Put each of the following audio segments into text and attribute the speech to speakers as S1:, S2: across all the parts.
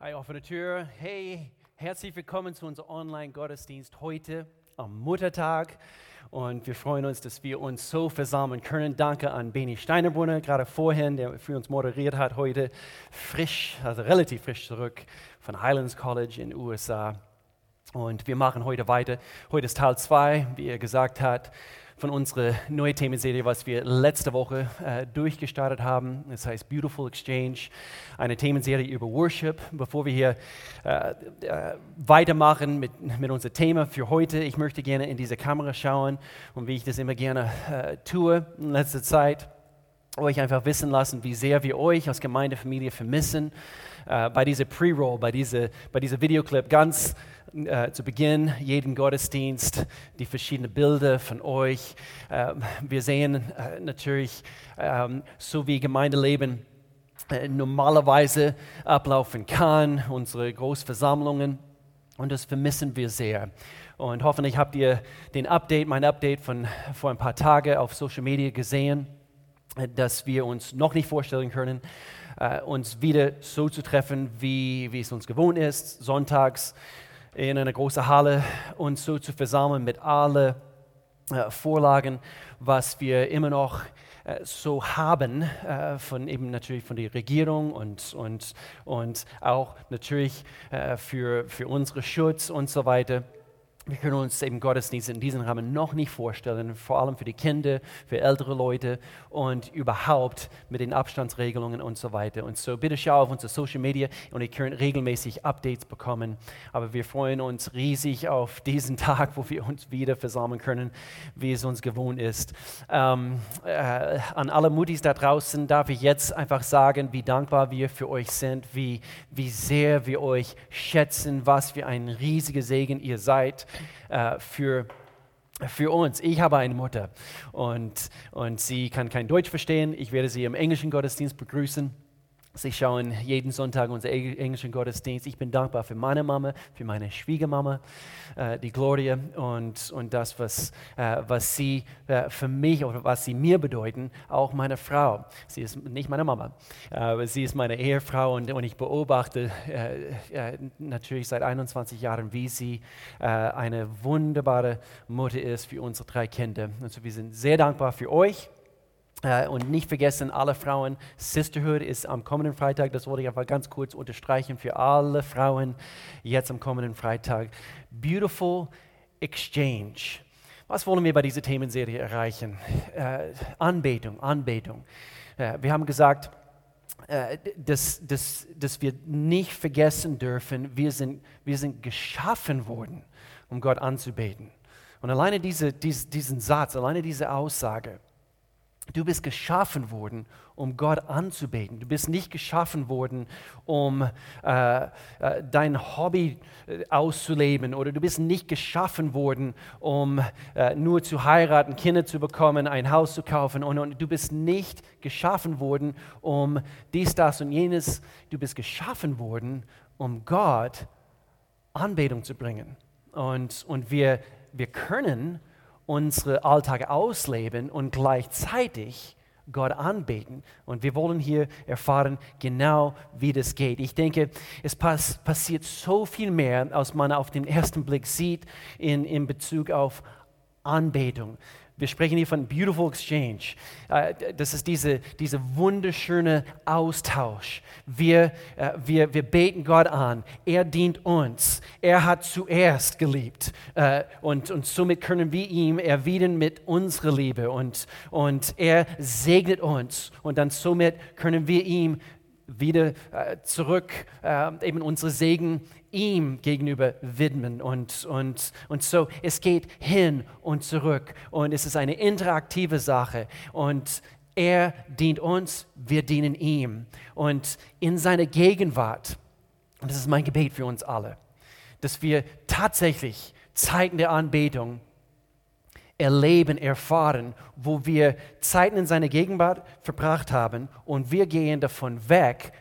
S1: Hi, offene Tür. Hey, herzlich willkommen zu unserem Online-Gottesdienst heute am Muttertag. Und wir freuen uns, dass wir uns so versammeln können. Danke an Beni Steinerbrunner, gerade vorhin, der für uns moderiert hat heute. Frisch, also relativ frisch zurück von Highlands College in den USA. Und wir machen heute weiter. Heute ist Teil 2, wie er gesagt hat von unserer neuen Themenserie, was wir letzte Woche äh, durchgestartet haben. Das heißt Beautiful Exchange, eine Themenserie über Worship. Bevor wir hier äh, äh, weitermachen mit, mit unserem Thema für heute, ich möchte gerne in diese Kamera schauen und wie ich das immer gerne äh, tue in letzter Zeit, euch einfach wissen lassen, wie sehr wir euch als Gemeindefamilie vermissen. Äh, bei dieser Pre-Roll, bei dieser, bei dieser Videoclip ganz äh, zu Beginn jeden Gottesdienst die verschiedenen Bilder von euch. Äh, wir sehen äh, natürlich, ähm, so wie Gemeindeleben äh, normalerweise ablaufen kann, unsere Großversammlungen. Und das vermissen wir sehr. Und hoffentlich habt ihr den Update, mein Update von vor ein paar Tagen auf Social Media gesehen, dass wir uns noch nicht vorstellen können, äh, uns wieder so zu treffen, wie, wie es uns gewohnt ist, sonntags in einer großen Halle uns so zu versammeln mit allen äh, Vorlagen, was wir immer noch äh, so haben, äh, von eben natürlich von der Regierung und, und, und auch natürlich für, für unseren Schutz und so weiter wir können uns eben Gottesdienst in diesem Rahmen noch nicht vorstellen, vor allem für die Kinder, für ältere Leute und überhaupt mit den Abstandsregelungen und so weiter. Und so bitte schau auf unsere Social Media und ihr könnt regelmäßig Updates bekommen. Aber wir freuen uns riesig auf diesen Tag, wo wir uns wieder versammeln können, wie es uns gewohnt ist. Ähm, äh, an alle Mutis da draußen darf ich jetzt einfach sagen, wie dankbar wir für euch sind, wie, wie sehr wir euch schätzen, was für ein riesiger Segen ihr seid äh, für für uns. Ich habe eine Mutter und, und sie kann kein Deutsch verstehen. Ich werde sie im englischen Gottesdienst begrüßen. Sie schauen jeden Sonntag unseren englischen Gottesdienst. Ich bin dankbar für meine Mama, für meine Schwiegermama, äh, die Gloria und, und das, was, äh, was sie äh, für mich oder was sie mir bedeuten, auch meine Frau. Sie ist nicht meine Mama, aber sie ist meine Ehefrau und, und ich beobachte natürlich seit 21 Jahren, wie sie eine wunderbare Mutter ist für unsere drei Kinder. Also wir sind sehr dankbar für euch äh, und nicht vergessen, alle Frauen, Sisterhood ist am kommenden Freitag, das wollte ich einfach ganz kurz unterstreichen für alle Frauen jetzt am kommenden Freitag. Beautiful Exchange. Was wollen wir bei dieser Themenserie erreichen? Äh, Anbetung, Anbetung. Äh, wir haben gesagt, dass, dass, dass wir nicht vergessen dürfen, wir sind, wir sind geschaffen worden, um Gott anzubeten. Und alleine diese, diese, diesen Satz, alleine diese Aussage, Du bist geschaffen worden, um Gott anzubeten. Du bist nicht geschaffen worden, um äh, äh, dein Hobby äh, auszuleben. Oder du bist nicht geschaffen worden, um äh, nur zu heiraten, Kinder zu bekommen, ein Haus zu kaufen. Und, und du bist nicht geschaffen worden, um dies, das und jenes. Du bist geschaffen worden, um Gott Anbetung zu bringen. Und, und wir, wir können unsere Alltag ausleben und gleichzeitig Gott anbeten. Und wir wollen hier erfahren, genau wie das geht. Ich denke, es pass passiert so viel mehr, als man auf den ersten Blick sieht in, in Bezug auf Anbetung. Wir sprechen hier von Beautiful Exchange. Äh, das ist diese, diese wunderschöne Austausch. Wir, äh, wir, wir beten Gott an. Er dient uns. Er hat zuerst geliebt. Äh, und, und somit können wir ihm erwidern mit unserer Liebe. Und, und er segnet uns. Und dann somit können wir ihm wieder zurück eben unsere Segen ihm gegenüber widmen. Und, und, und so, es geht hin und zurück und es ist eine interaktive Sache. Und er dient uns, wir dienen ihm. Und in seiner Gegenwart, und das ist mein Gebet für uns alle, dass wir tatsächlich Zeiten der Anbetung erleben, erfahren, wo wir Zeiten in seiner Gegenwart verbracht haben und wir gehen davon weg,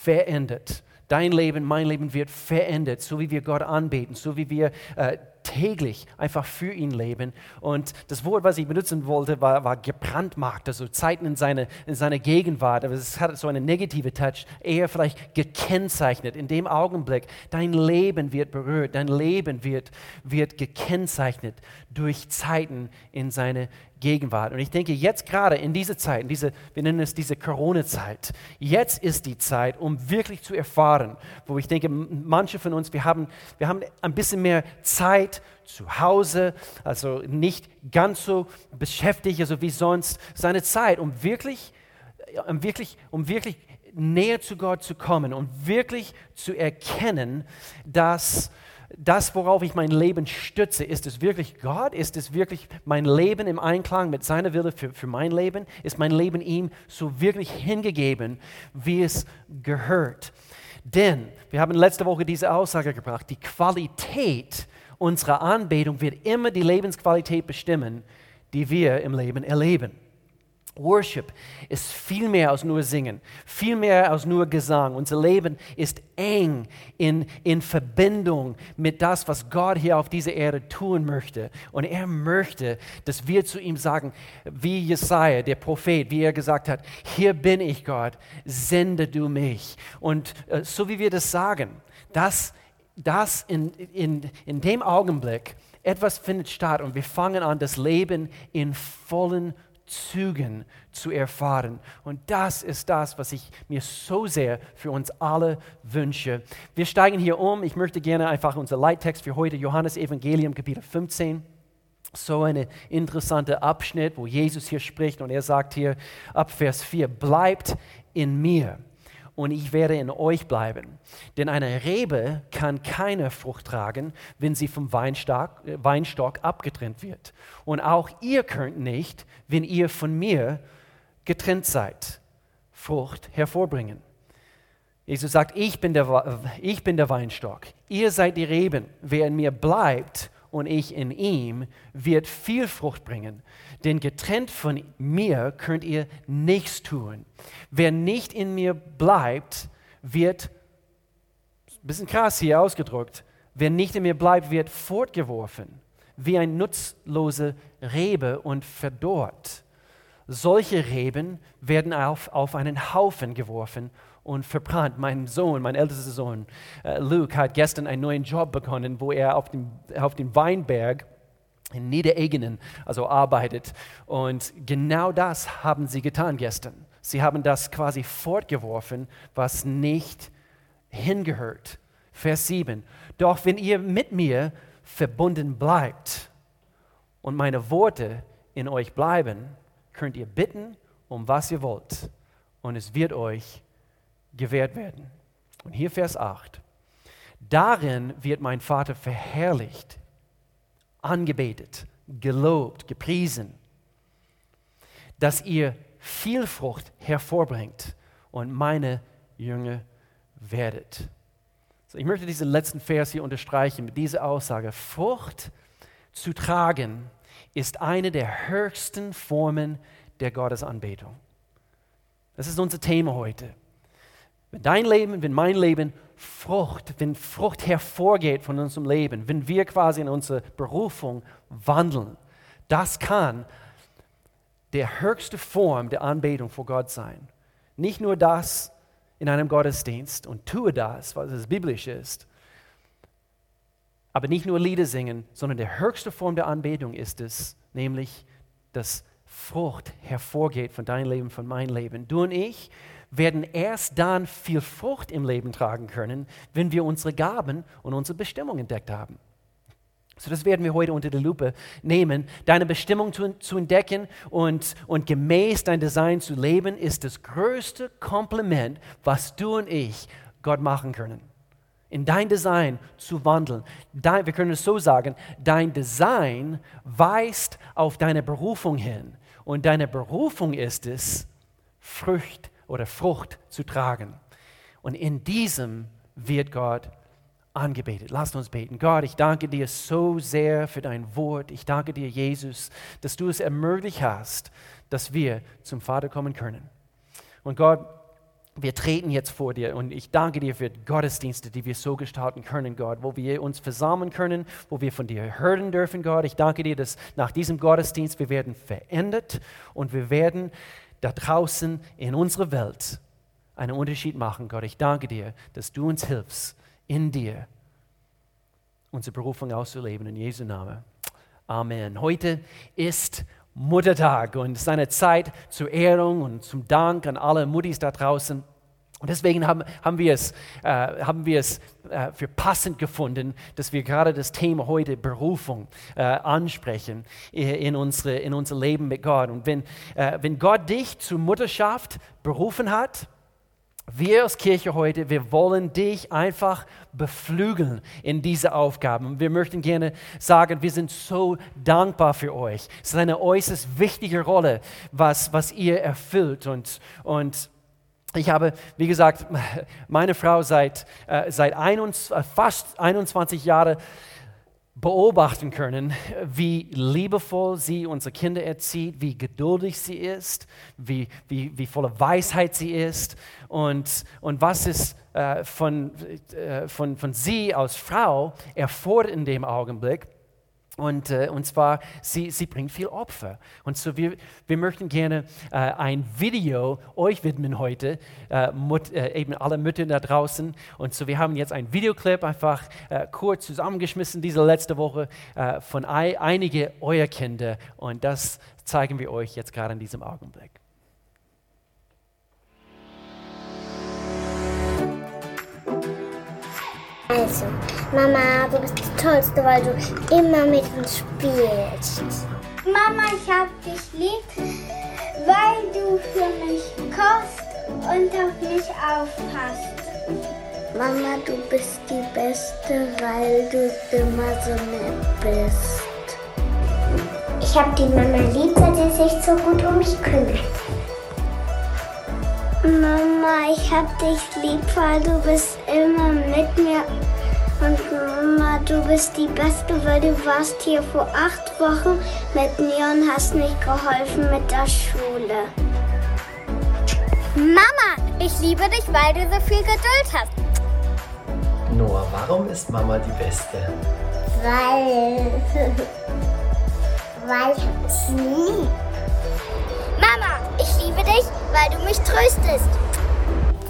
S1: verändert Dein Leben, mein Leben wird verändert, so wie wir Gott anbeten, so wie wir äh, täglich einfach für ihn leben. Und das Wort, was ich benutzen wollte, war, war gebrandmarkt, also Zeiten in seine, in seine Gegenwart. Aber es hat so eine negative Touch, eher vielleicht gekennzeichnet. In dem Augenblick, dein Leben wird berührt, dein Leben wird, wird gekennzeichnet durch Zeiten in seine Gegenwart. Und ich denke, jetzt gerade in dieser Zeit, in diese, wir nennen es diese Corona-Zeit, jetzt ist die Zeit, um wirklich zu erfahren, wo ich denke, manche von uns, wir haben, wir haben ein bisschen mehr Zeit zu Hause, also nicht ganz so beschäftigt, also wie sonst, seine Zeit, um wirklich, um wirklich, um wirklich näher zu Gott zu kommen und wirklich zu erkennen, dass das, worauf ich mein Leben stütze, ist es wirklich Gott? Ist es wirklich mein Leben im Einklang mit seiner Wille für, für mein Leben? Ist mein Leben ihm so wirklich hingegeben, wie es gehört? Denn wir haben letzte Woche diese Aussage gebracht, die Qualität unserer Anbetung wird immer die Lebensqualität bestimmen, die wir im Leben erleben. Worship ist viel mehr als nur Singen, viel mehr als nur Gesang. Unser Leben ist eng in, in Verbindung mit das, was Gott hier auf dieser Erde tun möchte. Und er möchte, dass wir zu ihm sagen, wie Jesaja, der Prophet, wie er gesagt hat: Hier bin ich, Gott, sende du mich. Und äh, so wie wir das sagen, dass das in, in, in dem Augenblick etwas findet statt und wir fangen an, das Leben in vollen Zügen zu erfahren. Und das ist das, was ich mir so sehr für uns alle wünsche. Wir steigen hier um. Ich möchte gerne einfach unser Leittext für heute, Johannes Evangelium, Kapitel 15 so ein interessanter Abschnitt, wo Jesus hier spricht und er sagt hier ab Vers 4, bleibt in mir und ich werde in euch bleiben. Denn eine Rebe kann keine Frucht tragen, wenn sie vom Weinstock, äh, Weinstock abgetrennt wird. Und auch ihr könnt nicht, wenn ihr von mir getrennt seid, Frucht hervorbringen. Jesus sagt, ich bin, der, ich bin der Weinstock, ihr seid die Reben. Wer in mir bleibt und ich in ihm, wird viel Frucht bringen. Denn getrennt von mir könnt ihr nichts tun. Wer nicht in mir bleibt, wird, bisschen krass hier ausgedrückt, wer nicht in mir bleibt, wird fortgeworfen, wie ein nutzlose Rebe und verdorrt. Solche Reben werden auf, auf einen Haufen geworfen und verbrannt. Mein Sohn, mein ältester Sohn, äh, Luke, hat gestern einen neuen Job bekommen, wo er auf dem, auf dem Weinberg in Niederegenen also arbeitet. Und genau das haben sie getan gestern. Sie haben das quasi fortgeworfen, was nicht hingehört. Vers 7. Doch wenn ihr mit mir verbunden bleibt und meine Worte in euch bleiben, könnt ihr bitten, um was ihr wollt. Und es wird euch gewährt werden. Und hier Vers 8. Darin wird mein Vater verherrlicht angebetet, gelobt, gepriesen, dass ihr viel Frucht hervorbringt und meine Jünger werdet. So, ich möchte diesen letzten Vers hier unterstreichen mit dieser Aussage. Frucht zu tragen ist eine der höchsten Formen der Gottesanbetung. Das ist unser Thema heute. Wenn dein Leben, wenn mein Leben Frucht, wenn Frucht hervorgeht von unserem Leben, wenn wir quasi in unsere Berufung wandeln, das kann der höchste Form der Anbetung vor Gott sein. Nicht nur das in einem Gottesdienst und tue das, was es biblisch ist, aber nicht nur Lieder singen, sondern der höchste Form der Anbetung ist es, nämlich, dass Frucht hervorgeht von deinem Leben, von meinem Leben. Du und ich, werden erst dann viel Frucht im Leben tragen können, wenn wir unsere Gaben und unsere Bestimmung entdeckt haben. So, das werden wir heute unter die Lupe nehmen. Deine Bestimmung zu, zu entdecken und, und gemäß dein Design zu leben, ist das größte Kompliment, was du und ich Gott machen können. In dein Design zu wandeln. Dein, wir können es so sagen, dein Design weist auf deine Berufung hin. Und deine Berufung ist es, Frucht oder Frucht zu tragen. Und in diesem wird Gott angebetet. Lasst uns beten. Gott, ich danke dir so sehr für dein Wort. Ich danke dir, Jesus, dass du es ermöglicht hast, dass wir zum Vater kommen können. Und Gott, wir treten jetzt vor dir und ich danke dir für Gottesdienste, die wir so gestalten können, Gott, wo wir uns versammeln können, wo wir von dir hören dürfen, Gott. Ich danke dir, dass nach diesem Gottesdienst wir werden verändert und wir werden da draußen in unserer Welt einen Unterschied machen, Gott. Ich danke dir, dass du uns hilfst, in dir unsere Berufung auszuleben. In Jesu Namen. Amen. Heute ist Muttertag und es ist eine Zeit zur Ehrung und zum Dank an alle Muttis da draußen. Und deswegen haben, haben wir es, äh, haben wir es äh, für passend gefunden, dass wir gerade das Thema heute Berufung äh, ansprechen in, unsere, in unser Leben mit Gott. Und wenn, äh, wenn Gott dich zur Mutterschaft berufen hat, wir als Kirche heute, wir wollen dich einfach beflügeln in diese Aufgaben. Wir möchten gerne sagen, wir sind so dankbar für euch. Es ist eine äußerst wichtige Rolle, was, was ihr erfüllt. Und, und ich habe, wie gesagt, meine Frau seit, äh, seit 21, äh, fast 21 Jahren beobachten können, wie liebevoll sie unsere Kinder erzieht, wie geduldig sie ist, wie, wie, wie voller Weisheit sie ist und, und was es äh, von, äh, von, von sie als Frau erfordert in dem Augenblick. Und, äh, und zwar, sie, sie bringt viel Opfer. Und so, wir, wir möchten gerne äh, ein Video euch widmen heute, äh, Mut, äh, eben alle Mütter da draußen. Und so, wir haben jetzt ein Videoclip einfach äh, kurz zusammengeschmissen, diese letzte Woche, äh, von ein, einige eurer Kinder. Und das zeigen wir euch jetzt gerade in diesem Augenblick.
S2: Also, Mama, du bist die Tollste, weil du immer mit uns spielst.
S3: Mama, ich hab dich lieb, weil du für mich kochst und auf mich aufpasst.
S2: Mama, du bist die Beste, weil du immer so nett bist.
S3: Ich hab die Mama lieb, weil sie sich so gut um mich kümmert.
S2: Mama, ich hab dich lieb, weil du bist immer mit mir. Und Mama, du bist die Beste, weil du warst hier vor acht Wochen mit mir und hast mich geholfen mit der Schule.
S3: Mama, ich liebe dich, weil du so viel Geduld hast.
S4: Noah, warum ist Mama die Beste?
S2: Weil. weil ich lieb.
S3: Mama, ich liebe dich, weil du mich tröstest.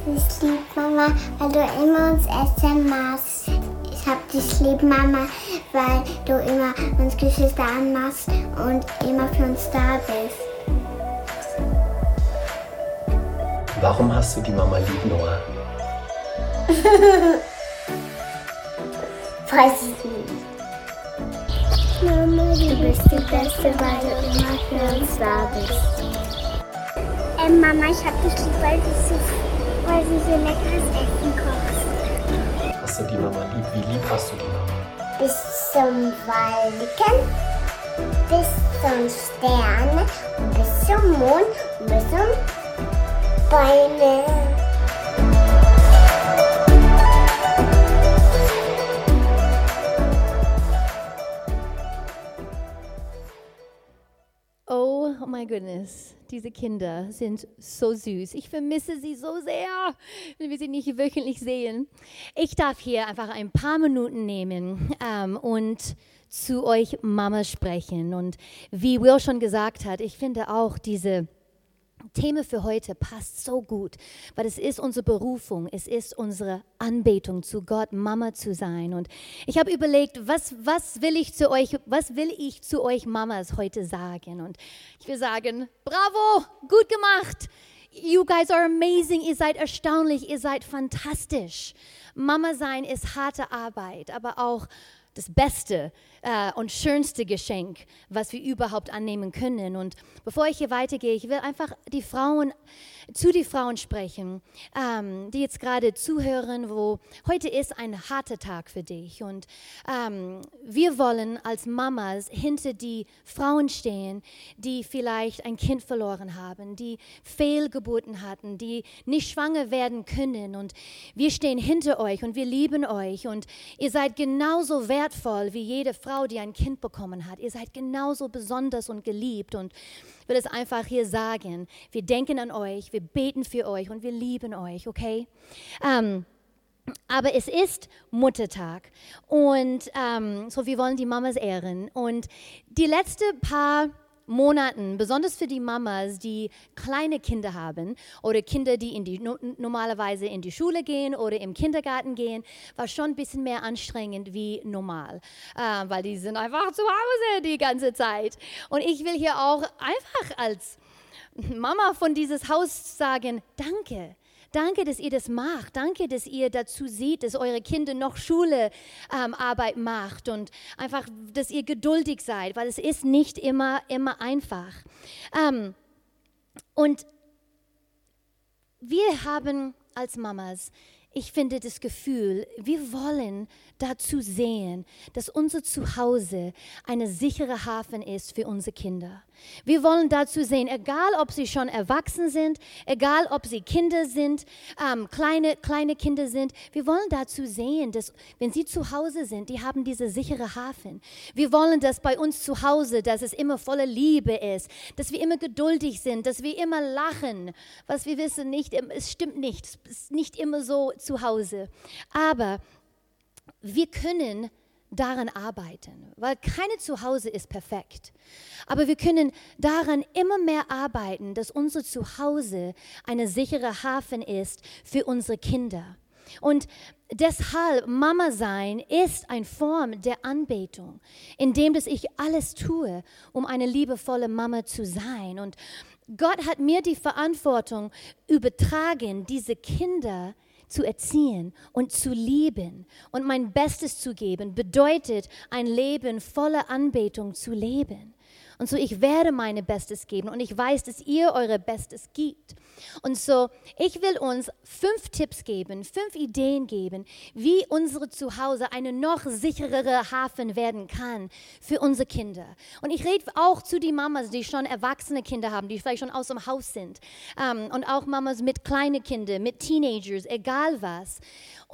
S2: Ich liebe Mama, weil du immer uns essen machst. Ich hab dich lieb, Mama, weil du immer uns Geschwister anmachst und immer für uns da bist.
S4: Warum hast du die Mama lieb, Noah?
S2: Weiß ich nicht. Mama, du bist die Beste, weil du immer für uns da bist.
S3: Äh, Mama, ich hab dich lieb, weil du, so, weil du so leckeres Essen kochst.
S4: Hast du die Mama lieb? Wie lieb hast du die Mama?
S2: Bis zum Wolken, bis zum Sterne, bis zum Mond, bis zum Bäume.
S5: My goodness, diese Kinder sind so süß. Ich vermisse sie so sehr, wenn wir sie nicht wöchentlich sehen. Ich darf hier einfach ein paar Minuten nehmen ähm, und zu euch Mama sprechen. Und wie Will schon gesagt hat, ich finde auch diese Thema für heute passt so gut, weil es ist unsere Berufung, es ist unsere Anbetung zu Gott, Mama zu sein. Und ich habe überlegt, was, was will ich zu euch, was will ich zu euch Mamas heute sagen? Und ich will sagen, bravo, gut gemacht. You guys are amazing, ihr seid erstaunlich, ihr seid fantastisch. Mama sein ist harte Arbeit, aber auch das beste äh, und schönste Geschenk, was wir überhaupt annehmen können. Und bevor ich hier weitergehe, ich will einfach die Frauen, zu den Frauen sprechen, ähm, die jetzt gerade zuhören, wo heute ist ein harter Tag für dich. Und ähm, wir wollen als Mamas hinter die Frauen stehen, die vielleicht ein Kind verloren haben, die Fehlgeburten hatten, die nicht schwanger werden können. Und wir stehen hinter euch und wir lieben euch und ihr seid genauso wertvoll wertvoll wie jede Frau, die ein Kind bekommen hat. Ihr seid genauso besonders und geliebt. Und ich will es einfach hier sagen. Wir denken an euch, wir beten für euch und wir lieben euch, okay? Ähm, aber es ist Muttertag und ähm, so wir wollen die Mamas ehren. Und die letzten paar Monaten, besonders für die Mamas, die kleine Kinder haben oder Kinder, die, in die normalerweise in die Schule gehen oder im Kindergarten gehen, war schon ein bisschen mehr anstrengend wie normal, äh, weil die sind einfach zu Hause die ganze Zeit. Und ich will hier auch einfach als Mama von dieses Haus sagen, danke Danke, dass ihr das macht. Danke, dass ihr dazu seht, dass eure Kinder noch Schulearbeit ähm, macht und einfach, dass ihr geduldig seid, weil es ist nicht immer, immer einfach. Ähm, und wir haben als Mamas, ich finde das Gefühl, wir wollen dazu sehen, dass unser Zuhause eine sichere Hafen ist für unsere Kinder. Wir wollen dazu sehen, egal ob sie schon erwachsen sind, egal ob sie Kinder sind, ähm, kleine, kleine Kinder sind, wir wollen dazu sehen, dass wenn sie zu Hause sind, die haben diese sichere Hafen. Wir wollen, dass bei uns zu Hause, dass es immer voller Liebe ist, dass wir immer geduldig sind, dass wir immer lachen. Was wir wissen, nicht, es stimmt nicht, es ist nicht immer so zu Hause. Aber wir können daran arbeiten, weil keine Zuhause ist perfekt. Aber wir können daran immer mehr arbeiten, dass unser Zuhause eine sichere Hafen ist für unsere Kinder. Und deshalb Mama sein ist eine Form der Anbetung, indem dass ich alles tue, um eine liebevolle Mama zu sein. Und Gott hat mir die Verantwortung übertragen, diese Kinder zu erziehen und zu lieben und mein Bestes zu geben, bedeutet ein Leben voller Anbetung zu leben. Und so, ich werde meine Bestes geben und ich weiß, dass ihr eure Bestes gibt. Und so, ich will uns fünf Tipps geben, fünf Ideen geben, wie unsere Zuhause eine noch sicherere Hafen werden kann für unsere Kinder. Und ich rede auch zu den Mamas, die schon erwachsene Kinder haben, die vielleicht schon aus dem Haus sind. Ähm, und auch Mamas mit kleinen Kindern, mit Teenagers, egal was.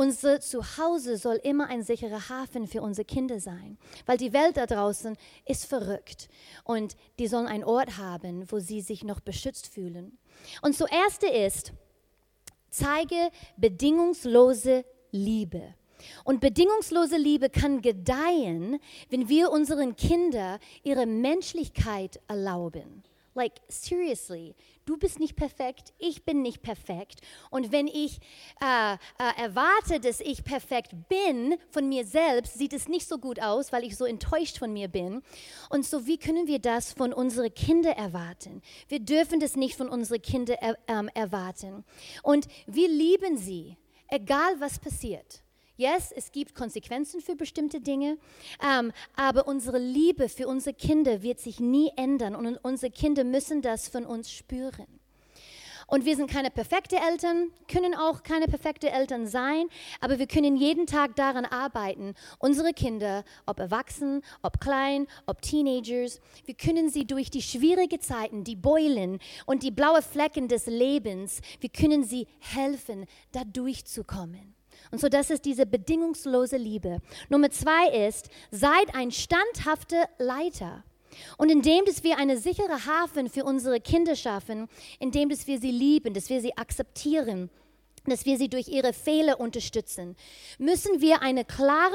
S5: Unser Zuhause soll immer ein sicherer Hafen für unsere Kinder sein, weil die Welt da draußen ist verrückt und die sollen einen Ort haben, wo sie sich noch beschützt fühlen. Und zuerst ist, zeige bedingungslose Liebe. Und bedingungslose Liebe kann gedeihen, wenn wir unseren Kindern ihre Menschlichkeit erlauben. Like, seriously, du bist nicht perfekt, ich bin nicht perfekt. Und wenn ich äh, äh, erwarte, dass ich perfekt bin von mir selbst, sieht es nicht so gut aus, weil ich so enttäuscht von mir bin. Und so, wie können wir das von unseren Kindern erwarten? Wir dürfen das nicht von unseren Kindern er, ähm, erwarten. Und wir lieben sie, egal was passiert. Yes, es gibt Konsequenzen für bestimmte Dinge, ähm, aber unsere Liebe für unsere Kinder wird sich nie ändern und unsere Kinder müssen das von uns spüren. Und wir sind keine perfekte Eltern, können auch keine perfekte Eltern sein, aber wir können jeden Tag daran arbeiten, unsere Kinder, ob erwachsen, ob klein, ob Teenagers, wir können sie durch die schwierigen Zeiten, die Beulen und die blauen Flecken des Lebens, wir können sie helfen, da durchzukommen. Und so, das ist diese bedingungslose Liebe. Nummer zwei ist, seid ein standhafter Leiter. Und indem, dass wir eine sichere Hafen für unsere Kinder schaffen, indem, dass wir sie lieben, dass wir sie akzeptieren, dass wir sie durch ihre Fehler unterstützen, müssen wir, eine klare,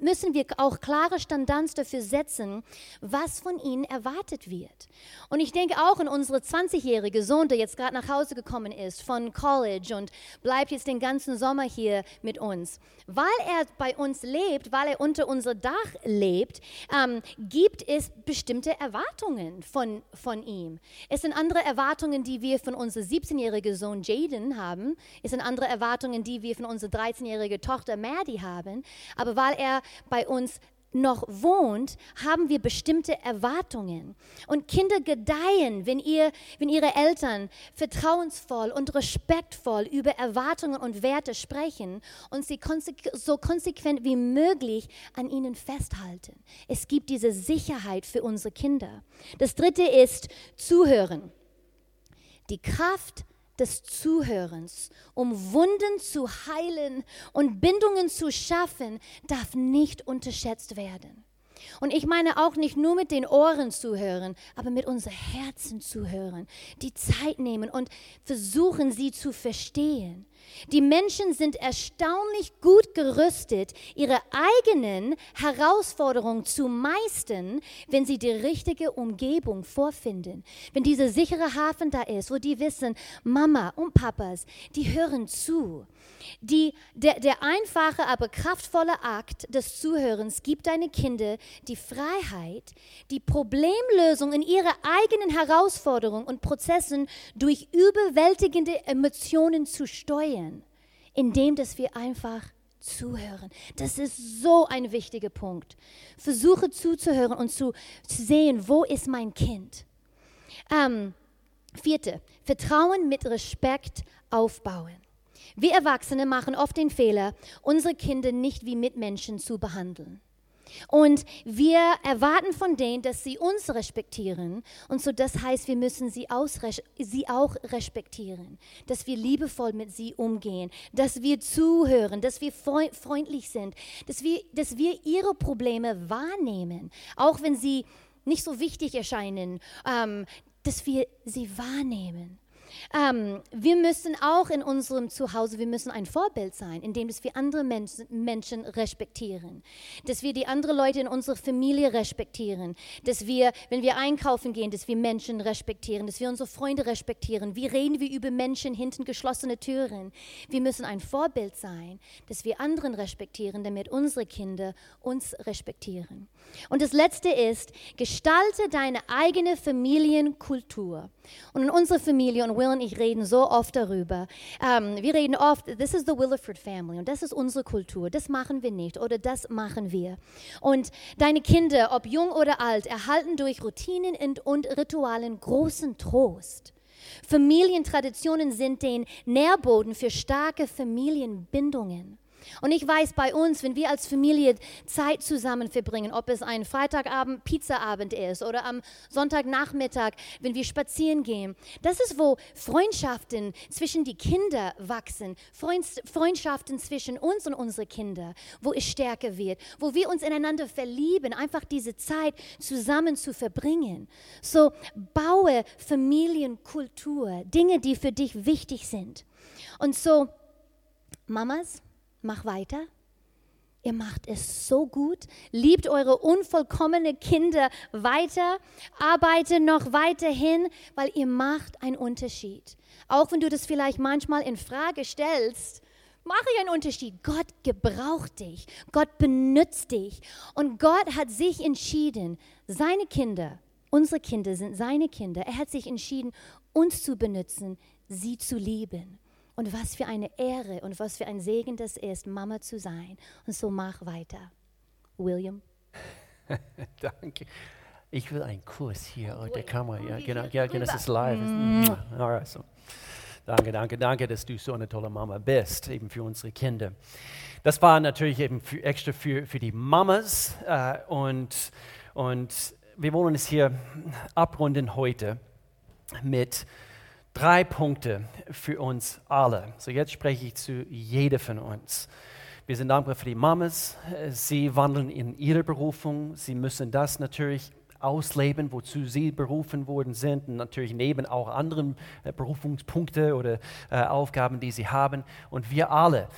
S5: müssen wir auch klare Standards dafür setzen, was von ihnen erwartet wird. Und ich denke auch an unsere 20-jährige Sohn, der jetzt gerade nach Hause gekommen ist von College und bleibt jetzt den ganzen Sommer hier mit uns. Weil er bei uns lebt, weil er unter unser Dach lebt, ähm, gibt es bestimmte Erwartungen von, von ihm. Es sind andere Erwartungen, die wir von unserem 17-jährigen Sohn Jaden haben. Es sind andere Erwartungen, die wir von unserer 13-jährigen Tochter Maddie haben. Aber weil er bei uns noch wohnt, haben wir bestimmte Erwartungen. Und Kinder gedeihen, wenn, ihr, wenn ihre Eltern vertrauensvoll und respektvoll über Erwartungen und Werte sprechen und sie konsequ so konsequent wie möglich an ihnen festhalten. Es gibt diese Sicherheit für unsere Kinder. Das dritte ist Zuhören. Die Kraft des Zuhörens, um Wunden zu heilen und Bindungen zu schaffen, darf nicht unterschätzt werden. Und ich meine auch nicht nur mit den Ohren zuhören, aber mit unseren Herzen zuhören, die Zeit nehmen und versuchen, sie zu verstehen. Die Menschen sind erstaunlich gut gerüstet, ihre eigenen Herausforderungen zu meistern, wenn sie die richtige Umgebung vorfinden. Wenn dieser sichere Hafen da ist, wo die wissen, Mama und Papas, die hören zu. Die, der, der einfache, aber kraftvolle Akt des Zuhörens gibt deine Kinder die Freiheit, die Problemlösung in ihre eigenen Herausforderungen und Prozessen durch überwältigende Emotionen zu steuern, indem dass wir einfach zuhören. Das ist so ein wichtiger Punkt. Versuche zuzuhören und zu, zu sehen, wo ist mein Kind. Ähm, vierte, Vertrauen mit Respekt aufbauen. Wir Erwachsene machen oft den Fehler, unsere Kinder nicht wie Mitmenschen zu behandeln. Und wir erwarten von denen, dass sie uns respektieren. Und so das heißt, wir müssen sie, sie auch respektieren, dass wir liebevoll mit sie umgehen, dass wir zuhören, dass wir freundlich sind, dass wir, dass wir ihre Probleme wahrnehmen, auch wenn sie nicht so wichtig erscheinen, ähm, dass wir sie wahrnehmen. Ähm, wir müssen auch in unserem Zuhause, wir müssen ein Vorbild sein, indem wir andere Menschen, Menschen respektieren, dass wir die anderen Leute in unserer Familie respektieren, dass wir, wenn wir einkaufen gehen, dass wir Menschen respektieren, dass wir unsere Freunde respektieren. Wie reden wir über Menschen hinter geschlossene Türen? Wir müssen ein Vorbild sein, dass wir anderen respektieren, damit unsere Kinder uns respektieren. Und das Letzte ist, gestalte deine eigene Familienkultur. Und in unserer Familie, und Will und ich reden so oft darüber, ähm, wir reden oft, this is the Williford family und das ist unsere Kultur, das machen wir nicht oder das machen wir. Und deine Kinder, ob jung oder alt, erhalten durch Routinen und, Ritualen großen Trost. Familientraditionen sind den Nährboden für starke Familienbindungen. Und ich weiß bei uns, wenn wir als Familie Zeit zusammen verbringen, ob es ein Freitagabend Pizzaabend ist oder am Sonntagnachmittag, wenn wir spazieren gehen, das ist, wo Freundschaften zwischen die Kinder wachsen, Freundschaften zwischen uns und unsere Kinder, wo es stärker wird, wo wir uns ineinander verlieben, einfach diese Zeit zusammen zu verbringen. So baue Familienkultur, Dinge, die für dich wichtig sind. Und so, Mamas, mach weiter. Ihr macht es so gut. Liebt eure unvollkommenen Kinder weiter. Arbeite noch weiterhin, weil ihr macht einen Unterschied. Auch wenn du das vielleicht manchmal in Frage stellst, mache ich einen Unterschied. Gott gebraucht dich. Gott benutzt dich. Und Gott hat sich entschieden, seine Kinder, unsere Kinder sind seine Kinder. Er hat sich entschieden, uns zu benutzen, sie zu lieben. Und was für eine Ehre und was für ein Segen das ist, Mama zu sein. Und so mach weiter. William.
S1: Danke. Ich will einen Kurs hier auf der Kamera. Ja, genau, ja, genau, das ist live. Mm. Alright, so. Danke, danke, danke, dass du so eine tolle Mama bist, eben für unsere Kinder. Das war natürlich eben für, extra für, für die Mamas äh, und, und wir wollen es hier abrunden heute mit drei Punkte für uns alle. So jetzt spreche ich zu jedem von uns. Wir sind dankbar für die Mamas. Sie wandeln in ihre Berufung. Sie müssen das natürlich ausleben, wozu sie berufen worden sind und natürlich neben auch anderen Berufungspunkte oder äh, Aufgaben, die sie haben. Und wir alle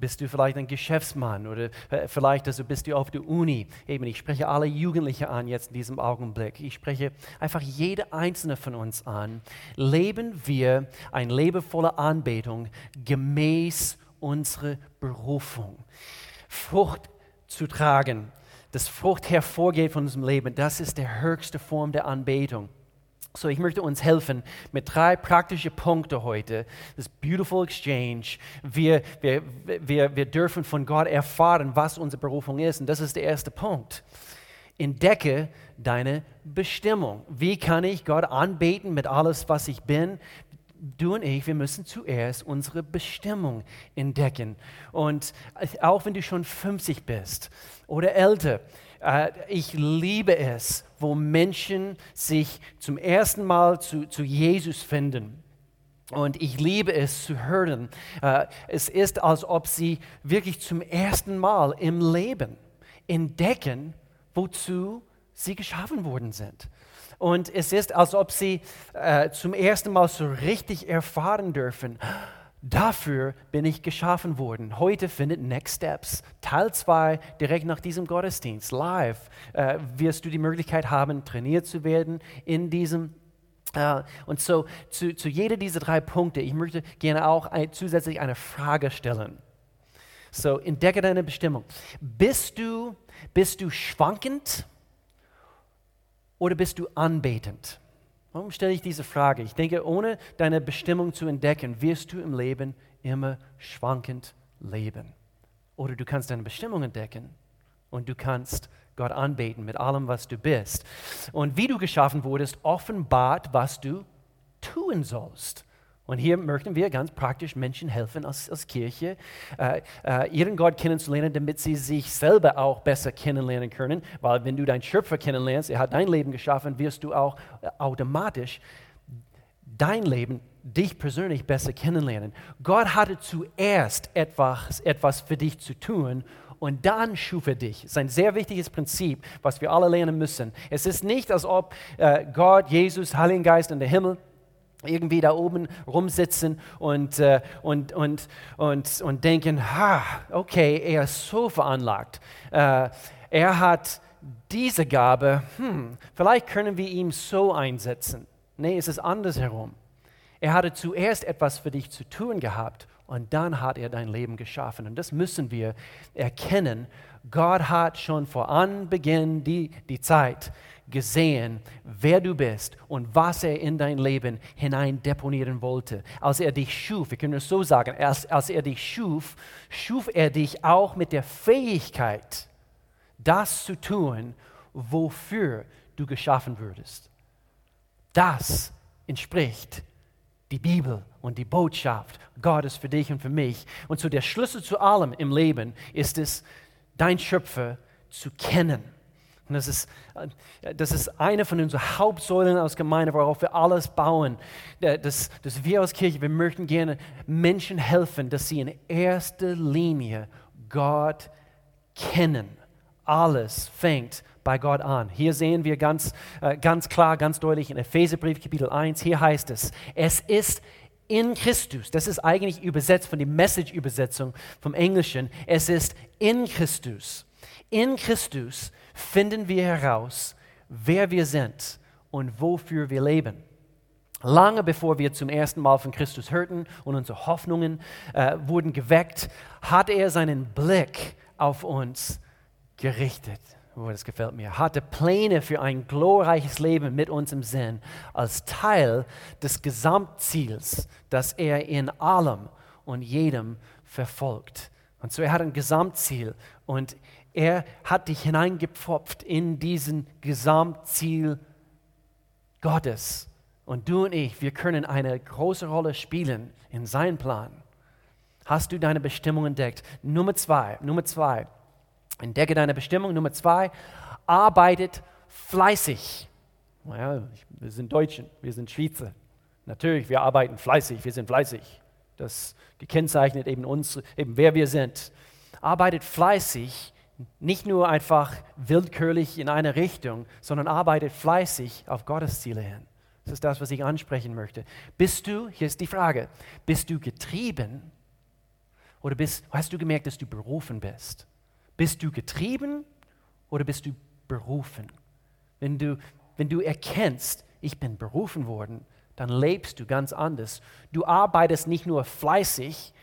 S1: bist du vielleicht ein Geschäftsmann oder äh, vielleicht also bist du auf der Uni. Eben, ich spreche alle Jugendliche an jetzt in diesem Augenblick. Ich spreche einfach jede einzelne von uns an. Leben wir ein Leben voller Anbetung gemäß unserer Berufung. Frucht zu tragen, dass Frucht hervorgeht von unserem Leben, das ist die höchste Form der Anbetung. So, ich möchte uns helfen mit drei praktischen Punkten heute. Das Beautiful Exchange. Wir, wir, wir, wir dürfen von Gott erfahren, was unsere Berufung ist. Und das ist der erste Punkt. Entdecke deine Bestimmung. Wie kann ich Gott anbeten mit alles, was ich bin? Du und ich, wir müssen zuerst unsere Bestimmung entdecken. Und auch wenn du schon 50 bist oder älter, ich liebe es, wo Menschen sich zum ersten Mal zu, zu Jesus finden. Und ich liebe es zu hören. Äh, es ist, als ob sie wirklich zum ersten Mal im Leben entdecken, wozu sie geschaffen worden sind. Und es ist, als ob sie äh, zum ersten Mal so richtig erfahren dürfen, dafür bin ich geschaffen worden. Heute findet Next Steps, Teil 2, direkt nach diesem Gottesdienst, live, äh, wirst du die Möglichkeit haben, trainiert zu werden in diesem Uh, und so zu, zu jeder dieser drei Punkte, ich möchte gerne auch ein, zusätzlich eine Frage stellen. So, entdecke deine Bestimmung. Bist du, bist du schwankend oder bist du anbetend? Warum stelle ich diese Frage? Ich denke, ohne deine Bestimmung zu entdecken, wirst du im Leben immer schwankend leben. Oder du kannst deine Bestimmung entdecken und du kannst Gott anbeten mit allem, was du bist. Und wie du geschaffen wurdest, offenbart, was du tun sollst. Und hier möchten wir ganz praktisch Menschen helfen als, als Kirche, äh, äh, ihren Gott kennenzulernen, damit sie sich selber auch besser kennenlernen können. Weil wenn du deinen Schöpfer kennenlernst, er hat dein Leben geschaffen, wirst du auch äh, automatisch dein Leben, dich persönlich besser kennenlernen. Gott hatte zuerst etwas, etwas für dich zu tun und dann schuf er dich. Das ist ein sehr wichtiges Prinzip, was wir alle lernen müssen. Es ist nicht, als ob äh, Gott, Jesus, Heiligen Geist und der Himmel irgendwie da oben rumsitzen und, äh, und, und, und, und denken, ha, okay, er ist so veranlagt. Äh, er hat diese Gabe, hm, vielleicht können wir ihn so einsetzen. Nee, es ist andersherum. Er hatte zuerst etwas für dich zu tun gehabt und dann hat er dein Leben geschaffen. Und das müssen wir erkennen. Gott hat schon vor Anbeginn die, die Zeit gesehen, wer du bist und was er in dein Leben hinein deponieren wollte. Als er dich schuf, wir können es so sagen, als, als er dich schuf, schuf er dich auch mit der Fähigkeit, das zu tun, wofür du geschaffen würdest. Das entspricht die Bibel und die Botschaft Gottes für dich und für mich. Und so der Schlüssel zu allem im Leben ist es, dein Schöpfer zu kennen. Und das ist, äh, das ist eine von unseren Hauptsäulen als Gemeinde, worauf wir alles bauen. Dass, dass wir als Kirche, wir möchten gerne Menschen helfen, dass sie in erster Linie Gott kennen. Alles fängt bei Gott an. Hier sehen wir ganz, äh, ganz klar, ganz deutlich in Epheserbrief Kapitel 1, hier heißt es, es ist in Christus, das ist eigentlich übersetzt von der Message-Übersetzung vom Englischen, es ist in Christus. In Christus finden wir heraus, wer wir sind und wofür wir leben. Lange bevor wir zum ersten Mal von Christus hörten und unsere Hoffnungen äh, wurden geweckt, hat er seinen Blick auf uns gerichtet oh, das gefällt mir, hatte Pläne für ein glorreiches Leben mit uns im Sinn, als Teil des Gesamtziels, das er in allem und jedem verfolgt. Und so er hat ein Gesamtziel und er hat dich hineingepfropft in diesen Gesamtziel Gottes. Und du und ich, wir können eine große Rolle spielen in seinem Plan. Hast du deine Bestimmung entdeckt? Nummer zwei, Nummer zwei. Entdecke deine Bestimmung. Nummer zwei, arbeitet fleißig. Naja, wir sind Deutschen, wir sind Schweizer. Natürlich, wir arbeiten fleißig, wir sind fleißig. Das gekennzeichnet eben uns, eben wer wir sind. Arbeitet fleißig, nicht nur einfach willkürlich in eine Richtung, sondern arbeitet fleißig auf Gottes Ziele hin. Das ist das, was ich ansprechen möchte. Bist du, hier ist die Frage, bist du getrieben oder bist, hast du gemerkt, dass du berufen bist? Bist du getrieben oder bist du berufen? Wenn du, wenn du erkennst, ich bin berufen worden, dann lebst du ganz anders. Du arbeitest nicht nur fleißig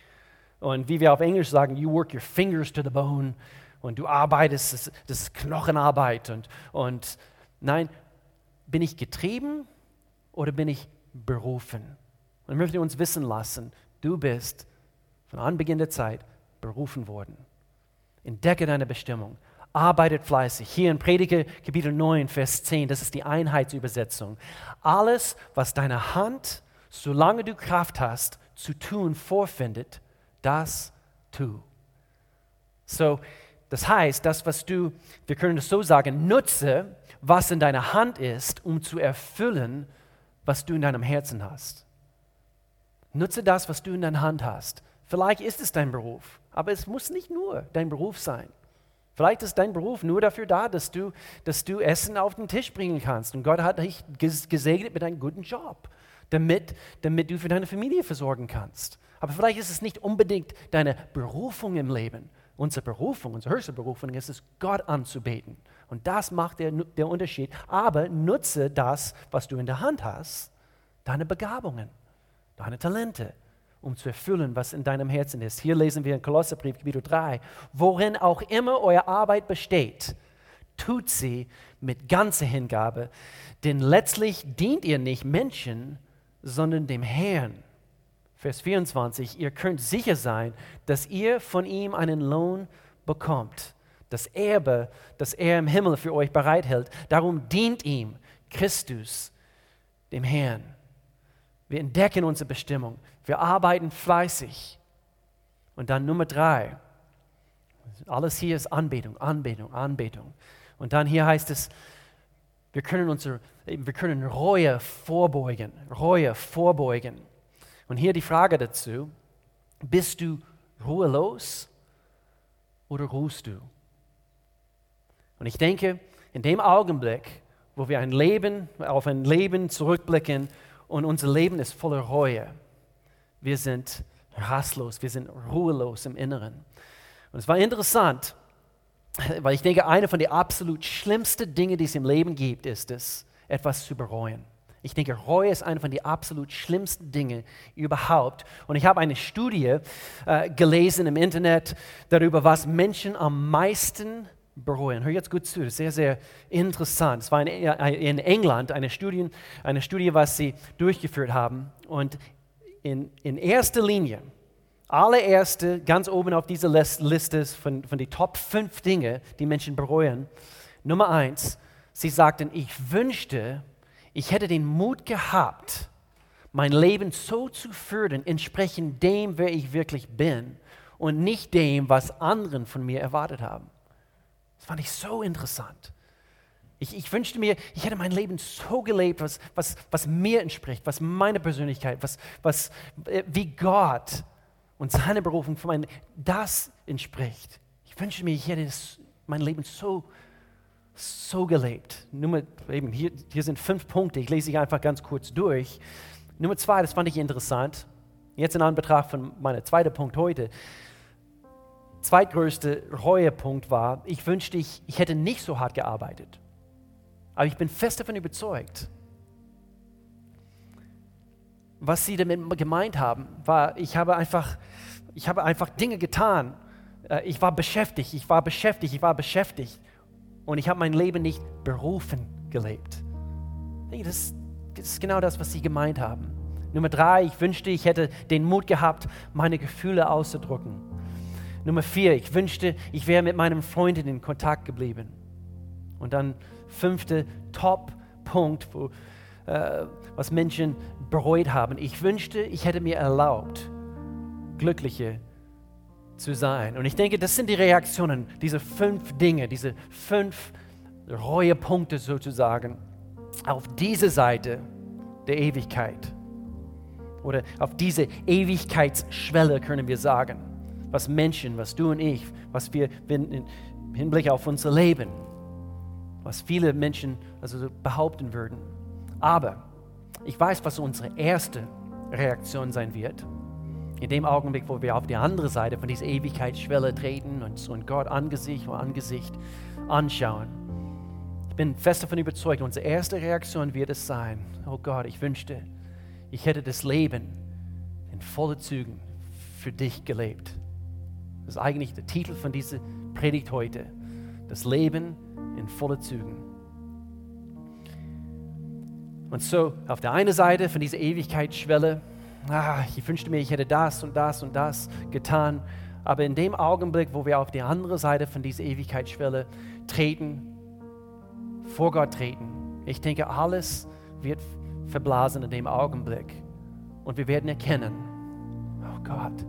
S1: und wie wir auf Englisch sagen, you work your fingers to the bone und du arbeitest, das, das ist Knochenarbeit und, und nein, bin ich getrieben oder bin ich berufen? Und ich möchte uns wissen lassen, du bist von Anbeginn der Zeit berufen worden. Entdecke deine Bestimmung. Arbeitet fleißig. Hier in Prediger Kapitel 9, Vers 10, das ist die Einheitsübersetzung. Alles, was deine Hand, solange du Kraft hast, zu tun vorfindet, das tu. So, das heißt, das, was du, wir können es so sagen, nutze, was in deiner Hand ist, um zu erfüllen, was du in deinem Herzen hast. Nutze das, was du in deiner Hand hast. Vielleicht ist es dein Beruf, aber es muss nicht nur dein Beruf sein. Vielleicht ist dein Beruf nur dafür da, dass du, dass du Essen auf den Tisch bringen kannst. Und Gott hat dich gesegnet mit einem guten Job, damit, damit du für deine Familie versorgen kannst. Aber vielleicht ist es nicht unbedingt deine Berufung im Leben. Unsere Berufung, unsere höchste Berufung ist es, Gott anzubeten. Und das macht der, der Unterschied. Aber nutze das, was du in der Hand hast, deine Begabungen, deine Talente, um zu erfüllen, was in deinem Herzen ist. Hier lesen wir in Kolosserbrief Kapitel 3, worin auch immer eure Arbeit besteht, tut sie mit ganzer Hingabe, denn letztlich dient ihr nicht Menschen, sondern dem Herrn. Vers 24, ihr könnt sicher sein, dass ihr von ihm einen Lohn bekommt. Das Erbe, das er im Himmel für euch bereithält. Darum dient ihm Christus, dem Herrn. Wir entdecken unsere Bestimmung. Wir arbeiten fleißig. Und dann Nummer drei. Alles hier ist Anbetung, Anbetung, Anbetung. Und dann hier heißt es, wir können, unsere, wir können Reue vorbeugen, Reue vorbeugen. Und hier die Frage dazu, bist du ruhelos oder ruhst du? Und ich denke, in dem Augenblick, wo wir ein Leben, auf ein Leben zurückblicken und unser Leben ist voller Reue, wir sind rastlos, wir sind ruhelos im Inneren. Und es war interessant, weil ich denke, eine von den absolut schlimmsten Dingen, die es im Leben gibt, ist es, etwas zu bereuen. Ich denke, Reue ist eine von den absolut schlimmsten Dingen überhaupt. Und ich habe eine Studie äh, gelesen im Internet darüber, was Menschen am meisten bereuen. Hör jetzt gut zu, das ist sehr, sehr interessant. Es war in, in England eine Studie, eine Studie, was sie durchgeführt haben. Und in, in erster Linie, allererste, ganz oben auf dieser Liste von, von den Top 5 Dinge, die Menschen bereuen, Nummer eins, sie sagten, ich wünschte, ich hätte den Mut gehabt, mein Leben so zu führen, entsprechend dem, wer ich wirklich bin und nicht dem, was anderen von mir erwartet haben. Das fand ich so interessant. Ich, ich, wünschte mir, ich hätte mein Leben so gelebt, was, was, was mir entspricht, was meine Persönlichkeit, was, was, äh, wie Gott und seine Berufung für mein, das entspricht. Ich wünschte mir, ich hätte mein Leben so so gelebt. Nummer, eben, hier, hier sind fünf Punkte, ich lese sie einfach ganz kurz durch. Nummer zwei, das fand ich interessant. Jetzt in Anbetracht von meinem zweiten Punkt heute. Zweitgrößte Reuepunkt war, ich wünschte, ich, ich hätte nicht so hart gearbeitet. Aber ich bin fest davon überzeugt, was sie damit gemeint haben, war, ich habe einfach, ich habe einfach Dinge getan. Äh, ich war beschäftigt, ich war beschäftigt, ich war beschäftigt und ich habe mein Leben nicht berufen gelebt. Das, ist genau das, was sie gemeint haben. Nummer drei, ich wünschte, ich hätte den Mut gehabt, meine Gefühle auszudrücken. Nummer vier, ich wünschte, ich wäre mit meinem Freundin in Kontakt geblieben. Und dann fünfte Top-Punkt, äh, was Menschen bereut haben. Ich wünschte, ich hätte mir erlaubt, glückliche zu sein. Und ich denke, das sind die Reaktionen, diese fünf Dinge, diese fünf Reuepunkte sozusagen, auf diese Seite der Ewigkeit. Oder auf diese Ewigkeitsschwelle können wir sagen, was Menschen, was du und ich, was wir im Hinblick auf unser Leben, was viele Menschen also behaupten würden. Aber ich weiß, was unsere erste Reaktion sein wird in dem Augenblick, wo wir auf die andere Seite von dieser Ewigkeitsschwelle treten und, so Gott Angesicht vor Angesicht anschauen, ich bin fest davon überzeugt, unsere erste Reaktion wird es sein, oh Gott, ich wünschte, ich hätte das Leben in vollen Zügen für dich gelebt. Das ist eigentlich der Titel von dieser Predigt heute. Das Leben in vollen Zügen. Und so auf der einen Seite von dieser Ewigkeitsschwelle ah, ich wünschte mir, ich hätte das und das und das getan. Aber in dem Augenblick, wo wir auf die andere Seite von dieser Ewigkeitsschwelle treten, vor Gott treten, ich denke, alles wird verblasen in dem Augenblick. Und wir werden erkennen, oh Gott,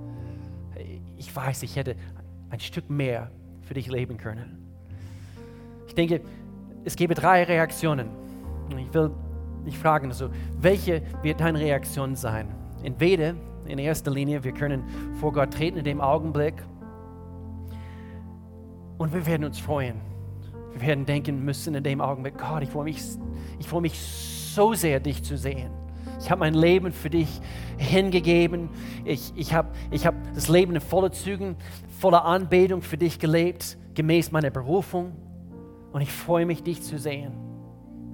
S1: ich weiß, ich hätte ein Stück mehr für dich leben können. Ich denke, es gäbe drei Reaktionen. Ich will dich fragen, also, welche wird deine Reaktion sein? Entweder, in erster Linie. Wir können vor Gott treten in dem Augenblick. Und wir werden uns freuen. Wir werden denken müssen in dem Augenblick, Gott, ich freue mich, ich freue mich so sehr, dich zu sehen. Ich habe mein Leben für dich hingegeben. Ich, ich habe ich hab das Leben in vollen Zügen, voller Anbetung für dich gelebt, gemäß meiner Berufung. Und ich freue mich, dich zu sehen.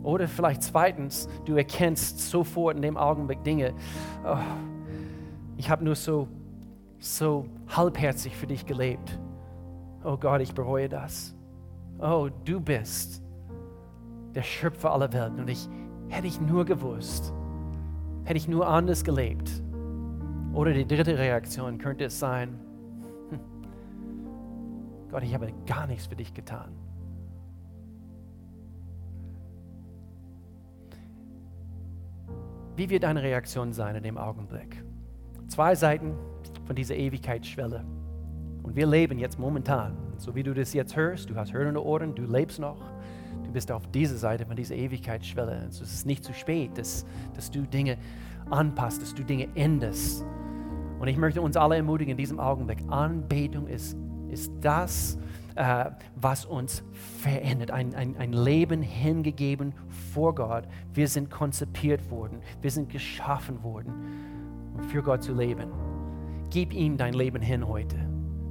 S1: Oder vielleicht zweitens, du erkennst sofort in dem Augenblick Dinge. Oh, ich habe nur so, so halbherzig für dich gelebt. Oh Gott, ich bereue das. Oh, du bist der Schöpfer aller Welten. Und ich hätte ich nur gewusst, hätte ich nur anders gelebt. Oder die dritte Reaktion könnte es sein, hm, Gott, ich habe gar nichts für dich getan. Wie wird deine Reaktion sein in dem Augenblick? Zwei Seiten von dieser Ewigkeitsschwelle. Und wir leben jetzt momentan, so wie du das jetzt hörst, du hast hörende Ohren, du lebst noch, du bist auf dieser Seite von dieser Ewigkeitsschwelle. Also es ist nicht zu spät, dass, dass du Dinge anpasst, dass du Dinge änderst. Und ich möchte uns alle ermutigen in diesem Augenblick, Anbetung ist, ist das, äh, was uns verändert. Ein, ein, ein Leben hingegeben vor Gott. Wir sind konzipiert worden. Wir sind geschaffen worden, um für Gott zu leben. Gib ihm dein Leben hin heute.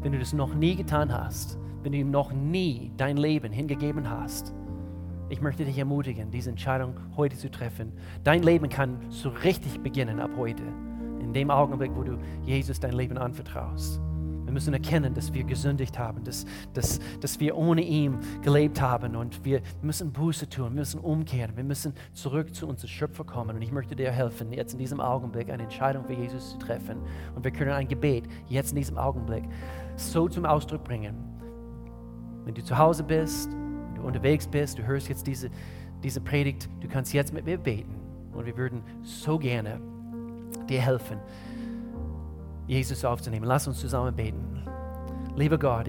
S1: Wenn du das noch nie getan hast, wenn du ihm noch nie dein Leben hingegeben hast, ich möchte dich ermutigen, diese Entscheidung heute zu treffen. Dein Leben kann so richtig beginnen ab heute, in dem Augenblick, wo du Jesus dein Leben anvertraust. Wir müssen erkennen, dass wir gesündigt haben, dass, dass, dass wir ohne ihn gelebt haben und wir müssen Buße tun, wir müssen umkehren, wir müssen zurück zu unserem Schöpfer kommen. Und ich möchte dir helfen, jetzt in diesem Augenblick eine Entscheidung für Jesus zu treffen. Und wir können ein Gebet jetzt in diesem Augenblick so zum Ausdruck bringen. Wenn du zu Hause bist, wenn du unterwegs bist, du hörst jetzt diese, diese Predigt, du kannst jetzt mit mir beten. Und wir würden so gerne dir helfen, Jesus aufzunehmen. Lass uns zusammen beten. Lieber Gott,